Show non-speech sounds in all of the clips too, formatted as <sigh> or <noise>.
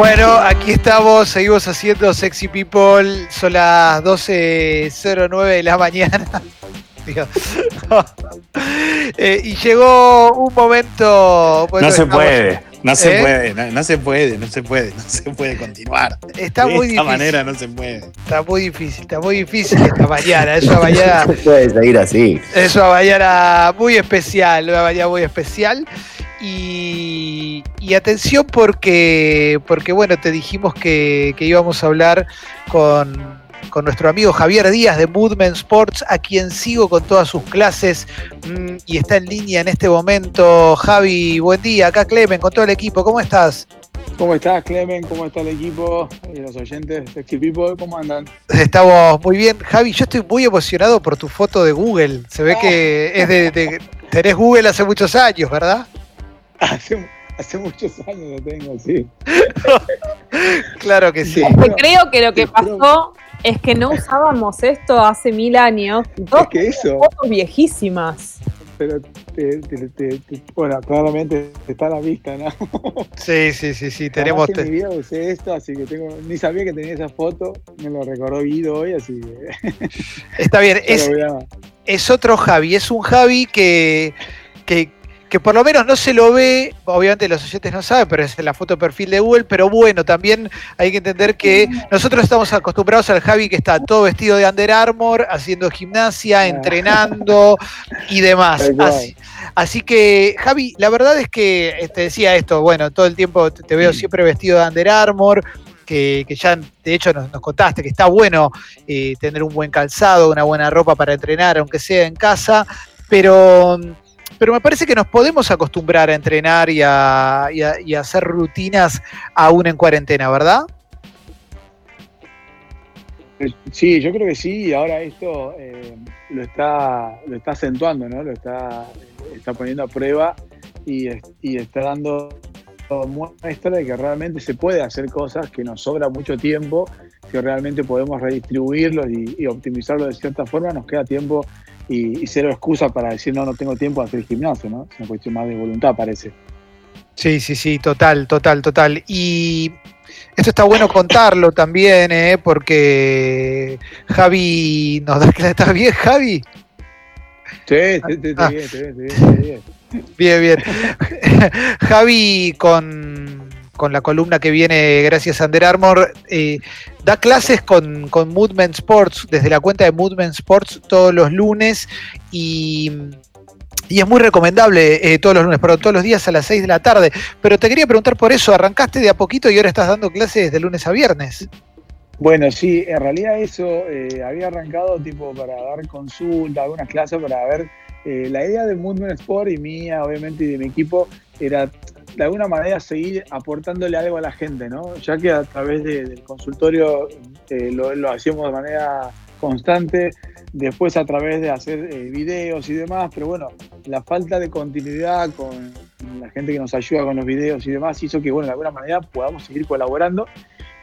Bueno, aquí estamos, seguimos haciendo Sexy People, son las 12.09 de la mañana. <laughs> Eh, y llegó un momento... no se puede, no se ¿Eh? puede, no, se puede, no se puede, no se puede continuar. Está muy de esta manera no se puede. Está muy difícil, está muy difícil esta mañana. Es una <laughs> mañana... No se puede seguir así. Es una mañana muy especial, una mañana muy especial. Y, atención porque, porque, bueno, te dijimos que, íbamos a hablar con, nuestro amigo Javier Díaz de Moodman Sports, a quien sigo con todas sus clases mm, y está en línea en este momento. Javi, buen día. Acá Clemen, con todo el equipo. ¿Cómo estás? ¿Cómo estás, Clemen? ¿Cómo está el equipo? Y los oyentes de People, ¿cómo andan? Estamos muy bien. Javi, yo estoy muy emocionado por tu foto de Google. Se ve que es de, de tenés Google hace muchos años, ¿verdad? <laughs> Hace, muchos años lo tengo, sí. <laughs> claro que sí. creo que lo que pasó es que no usábamos esto hace mil años. Dos fotos viejísimas. Pero te, bueno, claramente está a la vista, ¿no? Sí, sí, sí, sí, tenemos. En mi vida usé esto, así que tengo, ni sabía que tenía esa foto, me lo recordó Guido hoy, así que. Está bien, <laughs> es, es otro Javi, es un Javi que, que, que por lo menos no se lo ve, obviamente los oyentes no saben, pero es la foto de perfil de Google, pero bueno, también hay que entender que nosotros estamos acostumbrados al Javi que está todo vestido de Under Armour, haciendo gimnasia, entrenando y demás. Así, que, Javi, la verdad es que eh, te decía esto, bueno, todo el tiempo te veo siempre vestido de Under Armour, que, ya de hecho nos, contaste que está bueno eh, tener un buen calzado, una buena ropa para entrenar, aunque sea en casa, pero pero me parece que nos podemos acostumbrar a entrenar y a, hacer rutinas aún en cuarentena, ¿verdad? Sí, yo creo que sí, y ahora esto eh, lo, está, lo está acentuando, ¿no? Lo está, está poniendo a prueba y, está dando muestra de que realmente se puede hacer cosas, que nos sobra mucho tiempo, que realmente podemos redistribuirlos y, y optimizarlo de cierta forma, nos queda tiempo y, cero excusa para decir no, no tengo tiempo de hacer gimnasio, ¿no? Es una cuestión más de voluntad, parece. Sí, sí, sí, total, total, total. Y esto está bueno contarlo también, ¿eh? porque Javi nos da que está bien, Javi. Sí, sí, sí, ah. bien, sí, bien, bien. Bien, bien. <laughs> Javi con con la columna que viene gracias a Under Armour, eh, da clases con, con Movement Sports, desde la cuenta de Movement Sports todos los lunes y, es muy recomendable eh, todos los lunes, pero todos los días a las 6 de la tarde. Pero te quería preguntar por eso, arrancaste de a poquito y ahora estás dando clases de lunes a viernes. Bueno, sí, en realidad eso eh, había arrancado tipo para dar consulta, algunas clases para ver. La idea de Movement Sport y mía, obviamente, y de mi equipo era de alguna manera seguir aportándole algo a la gente, ¿no? Ya que a través del consultorio eh, lo, hacíamos de manera constante, después a través de hacer eh, videos y demás, pero bueno, la falta de continuidad con la gente que nos ayuda con los videos y demás hizo que, bueno, de alguna manera podamos seguir colaborando.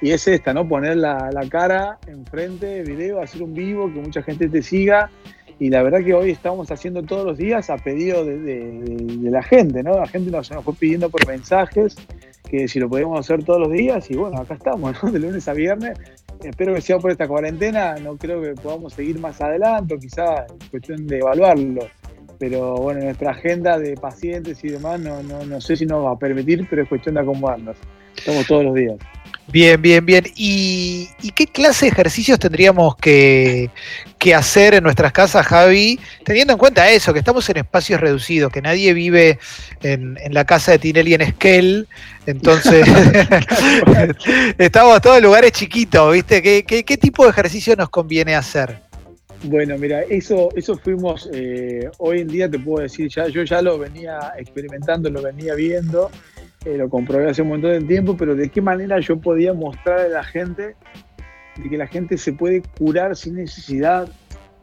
Y es esta, ¿no? Poner la, la cara enfrente, video, hacer un vivo, que mucha gente te siga y la verdad que hoy estamos haciendo todos los días a pedido de, la gente, ¿no? La gente nos, fue pidiendo por mensajes que si lo podíamos hacer todos los días y bueno, acá estamos, ¿no? <laughs> De lunes a viernes. Espero que sea por esta cuarentena, no creo que podamos seguir más adelante, quizás es cuestión de evaluarlo. Pero bueno, nuestra agenda de pacientes y demás no, no, no sé si nos va a permitir, pero es cuestión de acomodarnos. Estamos todos los días. Bien, bien, bien. ¿Y, qué clase de ejercicios tendríamos que, hacer en nuestras casas, Javi? Teniendo en cuenta eso, que estamos en espacios reducidos, que nadie vive en, la casa de Tinelli en Esquel, entonces <laughs> estamos todos en lugares chiquitos, ¿viste? ¿Qué, tipo de ejercicio nos conviene hacer? Bueno, mira, eso, eso fuimos, eh, hoy en día te puedo decir, ya, yo ya lo venía experimentando, lo venía viendo lo comprobé hace un montón de tiempo, pero de qué manera yo podía mostrar a la gente de que la gente se puede curar sin necesidad,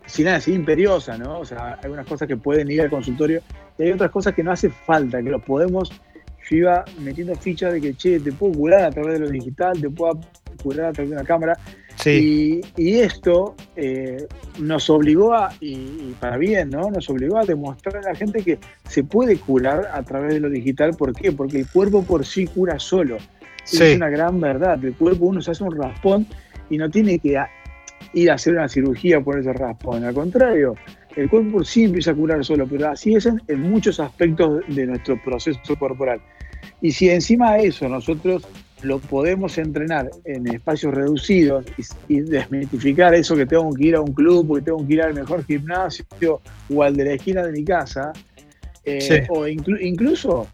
sin nada, sin imperiosa, ¿no? O sea, hay unas cosas que pueden ir al consultorio y hay otras cosas que no hace falta, que lo podemos. Yo iba metiendo fichas de que, che, te puedo curar a través de lo digital, te puedo curar a través de una cámara. Y, esto eh, nos obligó a, y, para bien, ¿no? Nos obligó a demostrar a la gente que se puede curar a través de lo digital. ¿Por qué? Porque el cuerpo por sí cura solo. Es una gran verdad. El cuerpo uno se hace un raspón y no tiene que ir a hacer una cirugía por ese raspón. Al contrario, el cuerpo sí empieza a curar solo, pero así es en, muchos aspectos de nuestro proceso corporal. Y si encima de eso nosotros lo podemos entrenar en espacios reducidos y, desmitificar eso que tengo que ir a un club, porque tengo que ir al mejor gimnasio o al de la esquina de mi casa, eh, o incluso,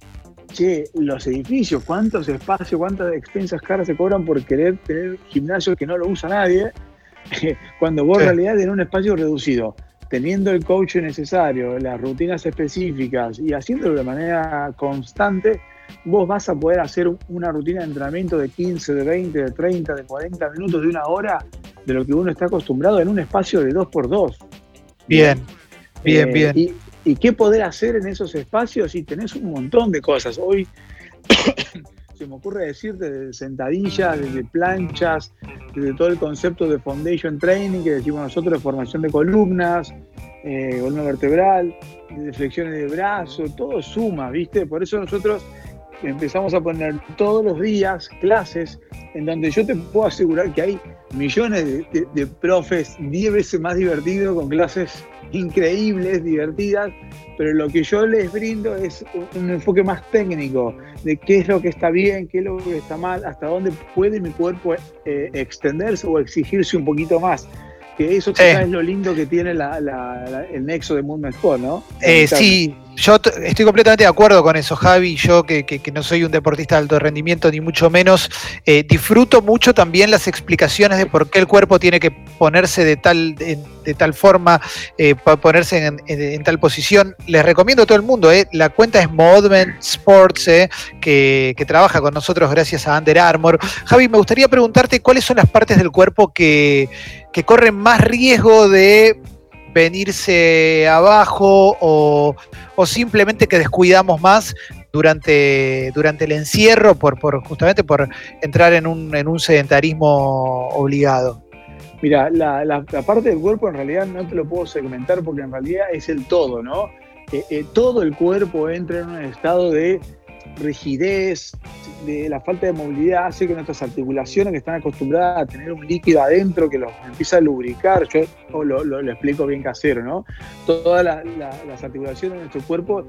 che, los edificios, cuántos espacios, cuántas expensas caras se cobran por querer tener gimnasios que no lo usa nadie, <laughs> cuando vos en realidad en un espacio reducido teniendo el coach necesario, las rutinas específicas y haciéndolo de manera constante, vos vas a poder hacer una rutina de entrenamiento de 15, de 20, de 30, de 40 minutos, de una hora, de lo que uno está acostumbrado en un espacio de 2x2. Bien, bien, bien. Eh, y, qué poder hacer en esos espacios? Y tenés un montón de cosas. Hoy <coughs> se me ocurre decirte de sentadillas, de planchas, de todo el concepto de foundation training que decimos nosotros de formación de columnas, eh, columna vertebral, de flexiones de brazo, todo suma, ¿viste? Por eso nosotros empezamos a poner todos los días clases en donde yo te puedo asegurar que hay millones de, profes 10 veces más divertidos con clases increíbles, divertidas, pero lo que yo les brindo es un enfoque más técnico de qué es lo que está bien, qué es lo que está mal, hasta dónde puede mi cuerpo eh, extenderse o exigirse un poquito más que eso es lo lindo que tiene el nexo de Movement Sport, ¿no? Eh, sí, yo estoy completamente de acuerdo con eso, Javi. Yo, que, no soy un deportista de alto rendimiento, ni mucho menos, eh, disfruto mucho también las explicaciones de por qué el cuerpo tiene que ponerse de tal, de, tal forma, eh, ponerse en, tal posición. Les recomiendo a todo el mundo, eh, la cuenta es Modment Sports, que, que, trabaja con nosotros gracias a Under Armour. Javi, me gustaría preguntarte cuáles son las partes del cuerpo que, que corren más riesgo de venirse abajo o, simplemente que descuidamos más durante, durante el encierro por, por justamente por entrar en un, en un sedentarismo obligado? Mira, la, parte del cuerpo en realidad no te lo puedo segmentar porque en realidad es el todo, ¿no? Eh, eh, todo el cuerpo entra en un estado de rigidez, de la falta de movilidad hace que nuestras articulaciones que están acostumbradas a tener un líquido adentro que los empieza a lubricar, yo lo, explico bien casero, ¿no? Todas las articulaciones de nuestro cuerpo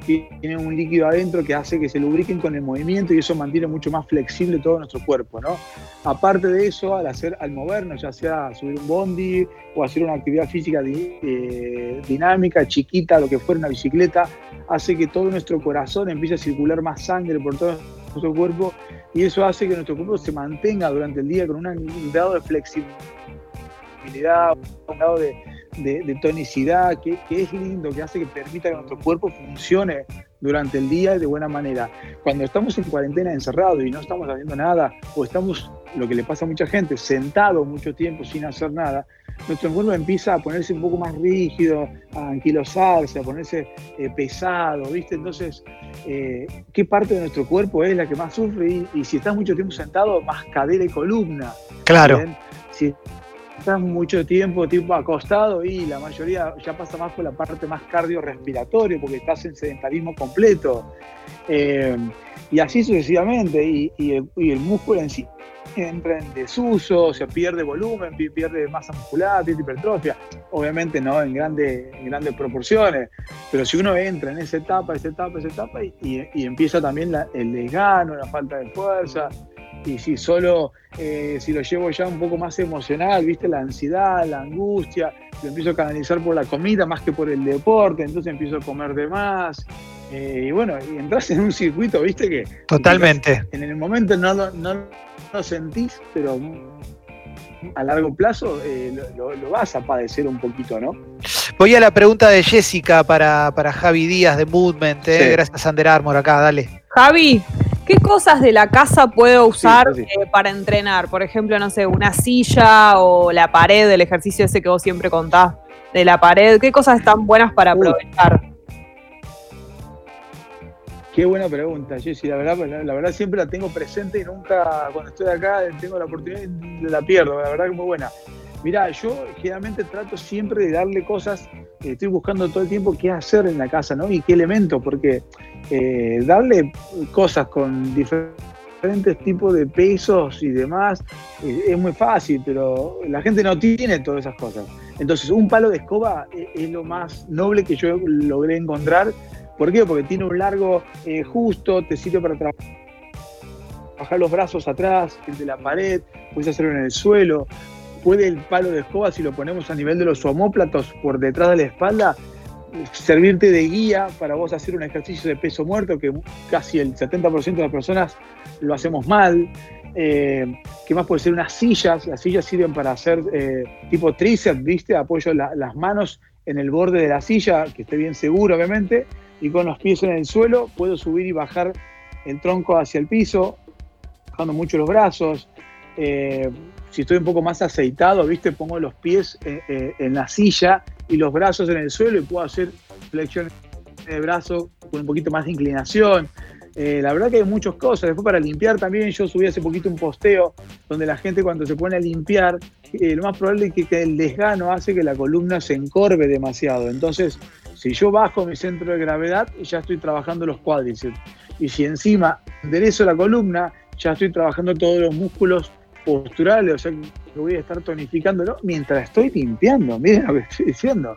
tienen un líquido adentro que hace que se lubriquen con el movimiento y eso mantiene mucho más flexible todo nuestro cuerpo, ¿no? Aparte de eso, al hacer, al movernos, ya sea subir un bondi o hacer una actividad física eh, dinámica, chiquita, lo que fuera una bicicleta, hace que todo nuestro corazón empiece a circular más sangre por todo nuestro cuerpo y eso hace que nuestro cuerpo se mantenga durante el día con un grado de flexibilidad, un grado de, de, tonicidad, que, es lindo, que hace que permita que nuestro cuerpo funcione durante el día de buena manera. Cuando estamos en cuarentena encerrados y no estamos haciendo nada, o estamos, lo que le pasa a mucha gente, sentado mucho tiempo sin hacer nada, nuestro cuerpo empieza a ponerse un poco más rígido, a anquilosarse, a ponerse eh, pesado, ¿viste? Entonces, eh, ¿qué parte de nuestro cuerpo es la que más sufre? Y, si estás mucho tiempo sentado, más cadera y columna. Claro estás mucho tiempo tipo acostado y la mayoría ya pasa más por la parte más cardiorrespiratoria porque estás en sedentarismo completo. Eh, y así sucesivamente. Y, el, músculo en sí entra en desuso, se pierde volumen, pierde masa muscular, pierde hipertrofia. Obviamente no en, grande, en grandes proporciones, pero si uno entra en esa etapa, esa etapa, esa etapa y, empieza también el desgano, la falta de fuerza, y si solo, eh, si lo llevo ya un poco más emocional, viste, la ansiedad, la angustia, lo empiezo a canalizar por la comida más que por el deporte, entonces empiezo a comer de más. Eh, y bueno, y entras en un circuito, viste, que... Totalmente. En el momento no lo, no lo sentís, pero a largo plazo eh, lo, vas a padecer un poquito, ¿no? Voy a la pregunta de Jessica para, Javi Díaz de Movement, gracias a Under Armour acá, dale. Javi, ¿Qué cosas de la casa puedo usar eh, para entrenar? Por ejemplo, no sé, una silla o la pared del ejercicio ese que vos siempre contás de la pared. ¿Qué cosas están buenas para aprovechar? Qué buena pregunta, Jessy. La verdad, la, verdad siempre la tengo presente y nunca, cuando estoy acá, tengo la oportunidad y la pierdo. La verdad que es muy buena. Mirá, yo generalmente trato siempre de darle cosas, eh, estoy buscando todo el tiempo qué hacer en la casa, ¿no? Y qué elementos, porque eh, darle cosas con diferentes tipos de pesos y demás, eh, es muy fácil, pero la gente no tiene todas esas cosas. Entonces, un palo de escoba es, lo más noble que yo logré encontrar. ¿Por qué? Porque tiene un largo eh, justo, te sirve para trabajar los brazos atrás, de la pared, puedes hacerlo en el suelo. Puede el palo de escoba, si lo ponemos a nivel de los homóplatos por detrás de la espalda, servirte de guía para vos hacer un ejercicio de peso muerto, que casi el 70% de las personas lo hacemos mal. Eh, ¿Qué más puede ser? Unas sillas. Las sillas sirven para hacer eh, tipo tríceps, ¿viste? Apoyo las manos en el borde de la silla, que esté bien seguro, obviamente, y con los pies en el suelo puedo subir y bajar el tronco hacia el piso, bajando mucho los brazos. Eh, si estoy un poco más aceitado, ¿viste? Pongo los pies en la silla y los brazos en el suelo y puedo hacer flexiones de brazo con un poquito más de inclinación. Eh, la verdad que hay muchas cosas. Después para limpiar también, yo subí hace poquito un posteo donde la gente cuando se pone a limpiar, eh, lo más probable es que el desgano hace que la columna se encorve demasiado. Entonces, si yo bajo mi centro de gravedad, ya estoy trabajando los cuádriceps. Y si encima enderezo la columna, ya estoy trabajando todos los músculos posturales, o sea, que voy a estar tonificándolo mientras estoy limpiando. Miren lo que estoy diciendo.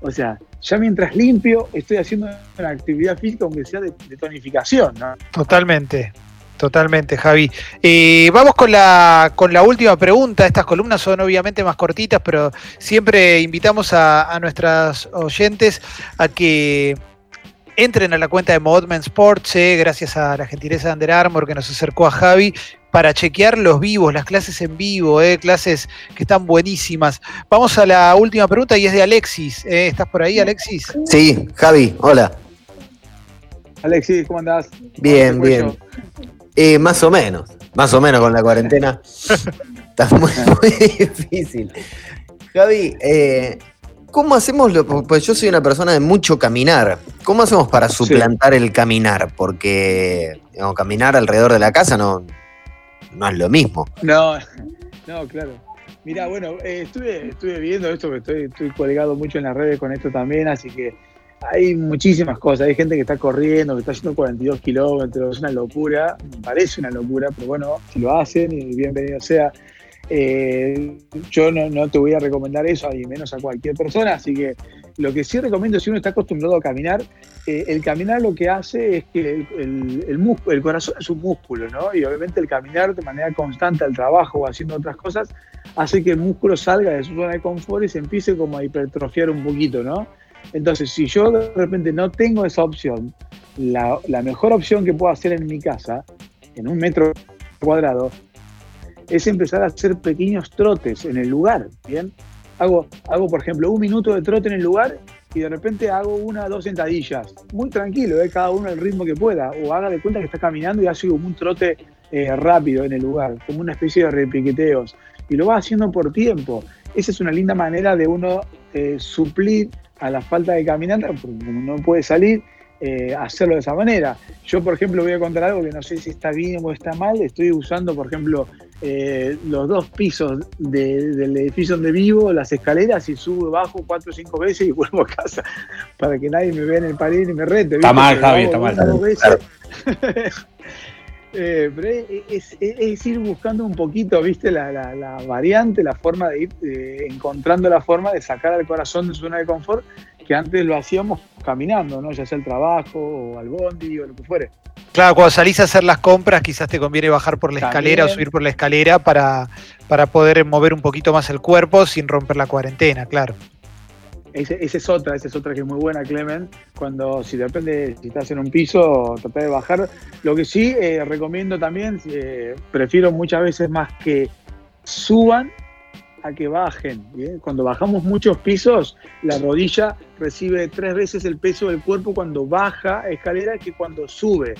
O sea, ya mientras limpio, estoy haciendo una actividad física, aunque sea de, tonificación. ¿no? Totalmente. Totalmente, Javi. Eh, vamos con la, con la última pregunta. Estas columnas son obviamente más cortitas, pero siempre invitamos a, a nuestras oyentes a que entren a la cuenta de Modman Sports, eh, gracias a la gentileza de Under Armour que nos acercó a Javi, para chequear los vivos, las clases en vivo, eh, clases que están buenísimas. Vamos a la última pregunta y es de Alexis. Eh, ¿Estás por ahí, Alexis? Sí, Javi, hola. Alexis, ¿cómo andás? Bien, bien. más o menos, más o menos con la cuarentena. <laughs> Está muy, muy difícil. Javi, eh, ¿Cómo hacemos? Lo, pues yo soy una persona de mucho caminar. ¿Cómo hacemos para suplantar el caminar? Porque caminar alrededor de la casa no, no es lo mismo. No, <laughs> no, claro. Mira, bueno, eh, estuve, estuve viendo esto, estoy, estoy colgado mucho en las redes con esto también, así que hay muchísimas cosas. Hay gente que está corriendo, que está haciendo 42 kilómetros, es una locura, parece una locura, pero bueno, si lo hacen y bienvenido sea. Eh, yo no, te voy a recomendar eso, y menos a cualquier persona, así que lo que sí recomiendo si uno está acostumbrado a caminar, eh, el caminar lo que hace es que el, corazón es un músculo, ¿no? Y obviamente el caminar de manera constante al trabajo o haciendo otras cosas hace que el músculo salga de su zona de confort y se empiece como a hipertrofiar un poquito, ¿no? Entonces, si yo de repente no tengo esa opción, la, la mejor opción que puedo hacer en mi casa, en un metro cuadrado, es empezar a hacer pequeños trotes en el lugar, ¿bien? Hago, hago, por ejemplo, un minuto de trote en el lugar y de repente hago una dos sentadillas. Muy tranquilo, ¿eh? cada uno el ritmo que pueda. O haga de cuenta que está caminando y hace un trote eh, rápido en el lugar, como una especie de repiqueteos. Y lo va haciendo por tiempo. Esa es una linda manera de uno eh, suplir a la falta de caminata, porque no puede salir, eh, hacerlo de esa manera. Yo, por ejemplo, voy a contar algo que no sé si está bien o está mal. Estoy usando, por ejemplo, eh, los dos pisos del edificio donde vivo, las escaleras, y subo bajo cuatro o cinco veces y <laughs> vuelvo a casa para que nadie me vea en el pared y me rete. Está mal, Javi, está mal. <laughs> Eh, pero es, ir buscando un poquito, viste, la, variante, la forma de ir encontrando la forma de sacar al corazón de su zona de confort que antes lo hacíamos caminando, ¿no? Ya sea el trabajo o al bondi o lo que fuere. Claro, cuando salís a hacer las compras, quizás te conviene bajar por la escalera o subir por la escalera para, para poder mover un poquito más el cuerpo sin romper la cuarentena, claro. Esa es otra, esa es otra que es muy buena, Clement. Cuando, si depende, si estás en un piso, trata de bajar. Lo que sí eh, recomiendo también, eh, prefiero muchas veces más que suban a que bajen. Cuando bajamos muchos pisos, la rodilla recibe tres veces el peso del cuerpo cuando baja escalera que cuando sube.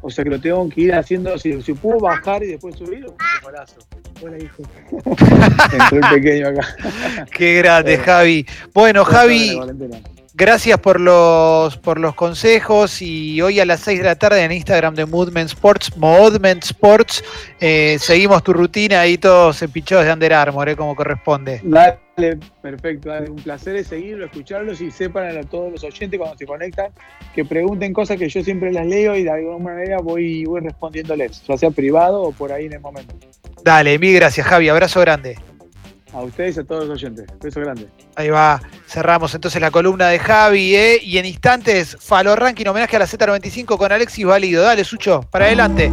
O sea que lo tengo que ir haciendo, si, si puedo bajar y después subir, embarazo. Hola, hijo. <laughs> Entré pequeño acá. Qué grande, Javi. Bueno, Javi. Gracias por los, por los consejos y hoy a las 6 de la tarde en Instagram de Movement Sports, Movement Sports, eh, seguimos tu rutina ahí todos empichados de Under Armour, eh, como corresponde. perfecto, dale, un placer es seguirlo, escucharlos y sepan a todos los oyentes cuando se conectan que pregunten cosas que yo siempre las leo y de alguna manera voy, voy respondiéndoles, ya sea privado o por ahí en el momento. Dale, mil gracias Javi, abrazo grande. A ustedes y a todos los oyentes. Beso grande. Ahí va. Cerramos entonces la columna de Javi, ¿eh? Y en instantes, Falo Ranking, homenaje a la Z95 con Alexis Valido. Dale, Sucho, para adelante.